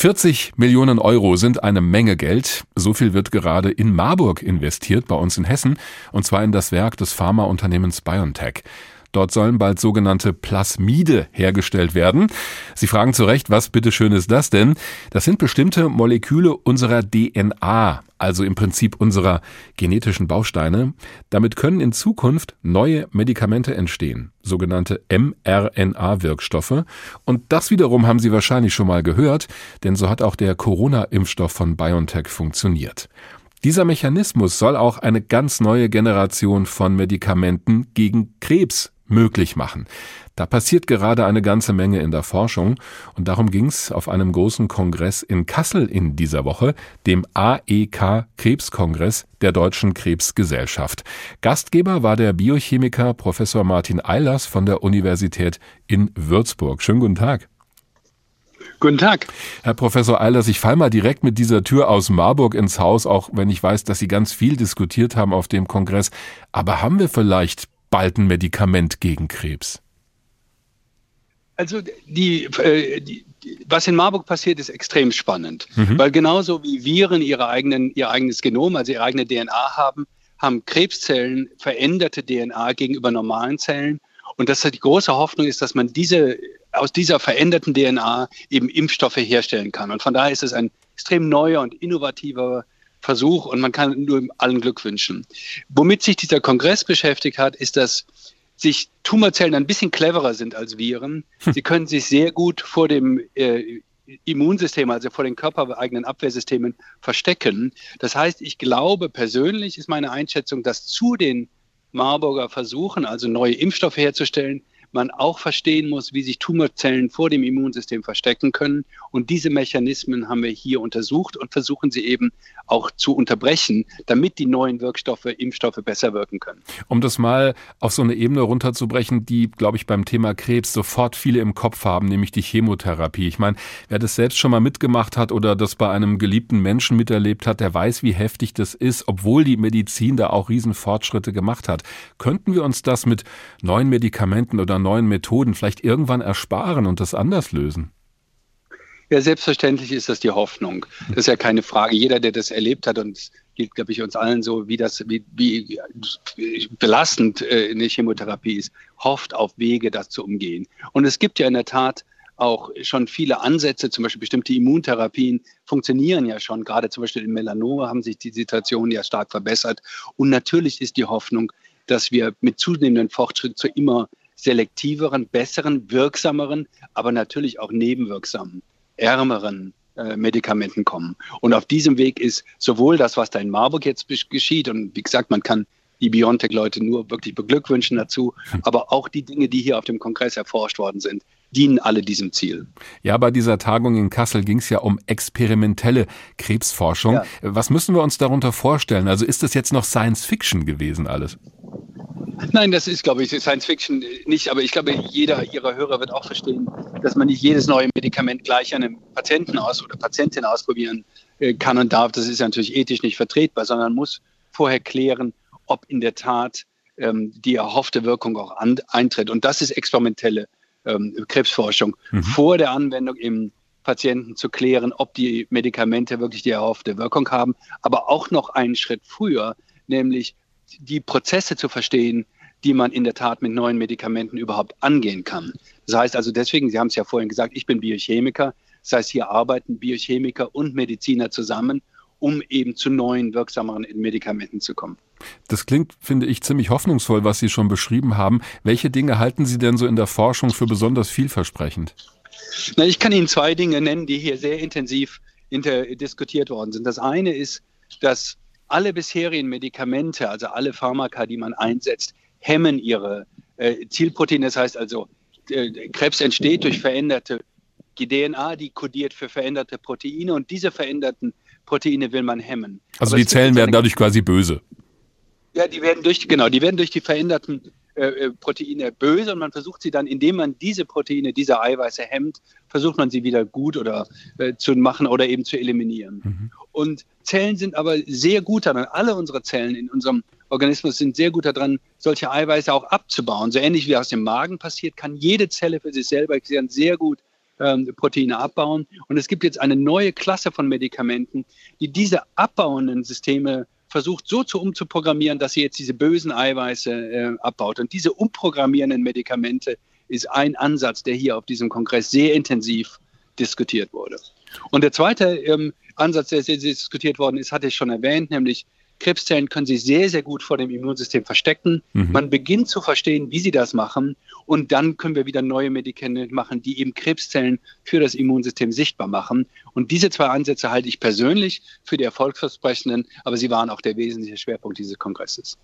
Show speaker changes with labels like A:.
A: 40 Millionen Euro sind eine Menge Geld. So viel wird gerade in Marburg investiert, bei uns in Hessen, und zwar in das Werk des Pharmaunternehmens BioNTech. Dort sollen bald sogenannte Plasmide hergestellt werden. Sie fragen zu Recht, was bitteschön ist das denn? Das sind bestimmte Moleküle unserer DNA, also im Prinzip unserer genetischen Bausteine. Damit können in Zukunft neue Medikamente entstehen, sogenannte mRNA-Wirkstoffe. Und das wiederum haben Sie wahrscheinlich schon mal gehört, denn so hat auch der Corona-Impfstoff von BioNTech funktioniert. Dieser Mechanismus soll auch eine ganz neue Generation von Medikamenten gegen Krebs möglich machen. Da passiert gerade eine ganze Menge in der Forschung und darum ging es auf einem großen Kongress in Kassel in dieser Woche, dem AEK Krebskongress der Deutschen Krebsgesellschaft. Gastgeber war der Biochemiker Professor Martin Eilers von der Universität in Würzburg. Schönen guten Tag.
B: Guten Tag.
A: Herr Professor Eilers, ich fall mal direkt mit dieser Tür aus Marburg ins Haus, auch wenn ich weiß, dass Sie ganz viel diskutiert haben auf dem Kongress. Aber haben wir vielleicht bald ein Medikament gegen Krebs?
B: Also die, äh, die, was in Marburg passiert, ist extrem spannend, mhm. weil genauso wie Viren ihre eigenen, ihr eigenes Genom, also ihre eigene DNA haben, haben Krebszellen veränderte DNA gegenüber normalen Zellen. Und das die große Hoffnung ist, dass man diese aus dieser veränderten DNA eben Impfstoffe herstellen kann. Und von daher ist es ein extrem neuer und innovativer Versuch und man kann nur allen Glück wünschen. Womit sich dieser Kongress beschäftigt hat, ist, dass sich Tumorzellen ein bisschen cleverer sind als Viren. Hm. Sie können sich sehr gut vor dem äh, Immunsystem, also vor den körpereigenen Abwehrsystemen verstecken. Das heißt, ich glaube persönlich ist meine Einschätzung, dass zu den Marburger Versuchen, also neue Impfstoffe herzustellen, man auch verstehen muss, wie sich Tumorzellen vor dem Immunsystem verstecken können. Und diese Mechanismen haben wir hier untersucht und versuchen sie eben auch zu unterbrechen, damit die neuen Wirkstoffe, Impfstoffe besser wirken können.
A: Um das mal auf so eine Ebene runterzubrechen, die, glaube ich, beim Thema Krebs sofort viele im Kopf haben, nämlich die Chemotherapie. Ich meine, wer das selbst schon mal mitgemacht hat oder das bei einem geliebten Menschen miterlebt hat, der weiß, wie heftig das ist, obwohl die Medizin da auch Riesenfortschritte gemacht hat. Könnten wir uns das mit neuen Medikamenten oder neuen Methoden vielleicht irgendwann ersparen und das anders lösen?
B: Ja, selbstverständlich ist das die Hoffnung. Das ist ja keine Frage. Jeder, der das erlebt hat, und es gilt, glaube ich, uns allen so, wie das, wie, wie belastend äh, eine Chemotherapie ist, hofft auf Wege, das zu umgehen. Und es gibt ja in der Tat auch schon viele Ansätze, zum Beispiel bestimmte Immuntherapien funktionieren ja schon. Gerade zum Beispiel im Melanoma haben sich die Situationen ja stark verbessert. Und natürlich ist die Hoffnung, dass wir mit zunehmendem Fortschritt zu immer selektiveren, besseren, wirksameren, aber natürlich auch nebenwirksamen ärmeren äh, Medikamenten kommen. Und auf diesem Weg ist sowohl das, was da in Marburg jetzt geschieht, und wie gesagt, man kann die Biontech-Leute nur wirklich beglückwünschen dazu, aber auch die Dinge, die hier auf dem Kongress erforscht worden sind, dienen alle diesem Ziel.
A: Ja, bei dieser Tagung in Kassel ging es ja um experimentelle Krebsforschung. Ja. Was müssen wir uns darunter vorstellen? Also ist das jetzt noch Science Fiction gewesen alles?
B: Nein, das ist, glaube ich, Science Fiction nicht, aber ich glaube, jeder Ihrer Hörer wird auch verstehen, dass man nicht jedes neue Medikament gleich an einem Patienten aus oder Patientin ausprobieren äh, kann und darf. Das ist natürlich ethisch nicht vertretbar, sondern muss vorher klären, ob in der Tat ähm, die erhoffte Wirkung auch an, eintritt. Und das ist experimentelle ähm, Krebsforschung. Mhm. Vor der Anwendung im Patienten zu klären, ob die Medikamente wirklich die erhoffte Wirkung haben, aber auch noch einen Schritt früher, nämlich die Prozesse zu verstehen, die man in der Tat mit neuen Medikamenten überhaupt angehen kann. Das heißt also deswegen, Sie haben es ja vorhin gesagt, ich bin Biochemiker. Das heißt, hier arbeiten Biochemiker und Mediziner zusammen, um eben zu neuen, wirksameren Medikamenten zu kommen.
A: Das klingt, finde ich, ziemlich hoffnungsvoll, was Sie schon beschrieben haben. Welche Dinge halten Sie denn so in der Forschung für besonders vielversprechend?
B: Na, ich kann Ihnen zwei Dinge nennen, die hier sehr intensiv diskutiert worden sind. Das eine ist, dass alle bisherigen Medikamente, also alle Pharmaka, die man einsetzt, hemmen ihre äh, Zielproteine. Das heißt also, äh, Krebs entsteht durch veränderte DNA, die kodiert für veränderte Proteine und diese veränderten Proteine will man hemmen.
A: Also Aber die Zellen werden dadurch quasi böse.
B: Ja, die werden durch, genau, die werden durch die veränderten äh, äh, Proteine böse und man versucht sie dann, indem man diese Proteine, diese Eiweiße hemmt, versucht man sie wieder gut oder äh, zu machen oder eben zu eliminieren. Mhm. Und Zellen sind aber sehr gut daran, alle unsere Zellen in unserem Organismus sind sehr gut daran, solche Eiweiße auch abzubauen. So ähnlich wie aus dem Magen passiert, kann jede Zelle für sich selber sehr gut ähm, Proteine abbauen. Und es gibt jetzt eine neue Klasse von Medikamenten, die diese abbauenden Systeme versucht so zu umzuprogrammieren, dass sie jetzt diese bösen Eiweiße äh, abbaut. Und diese umprogrammierenden Medikamente ist ein Ansatz, der hier auf diesem Kongress sehr intensiv diskutiert wurde. Und der zweite ähm, Ansatz, der sehr diskutiert worden ist, hatte ich schon erwähnt, nämlich Krebszellen können sich sehr, sehr gut vor dem Immunsystem verstecken. Mhm. Man beginnt zu verstehen, wie sie das machen. Und dann können wir wieder neue Medikamente machen, die eben Krebszellen für das Immunsystem sichtbar machen. Und diese zwei Ansätze halte ich persönlich für die erfolgsversprechenden, aber sie waren auch der wesentliche Schwerpunkt dieses Kongresses.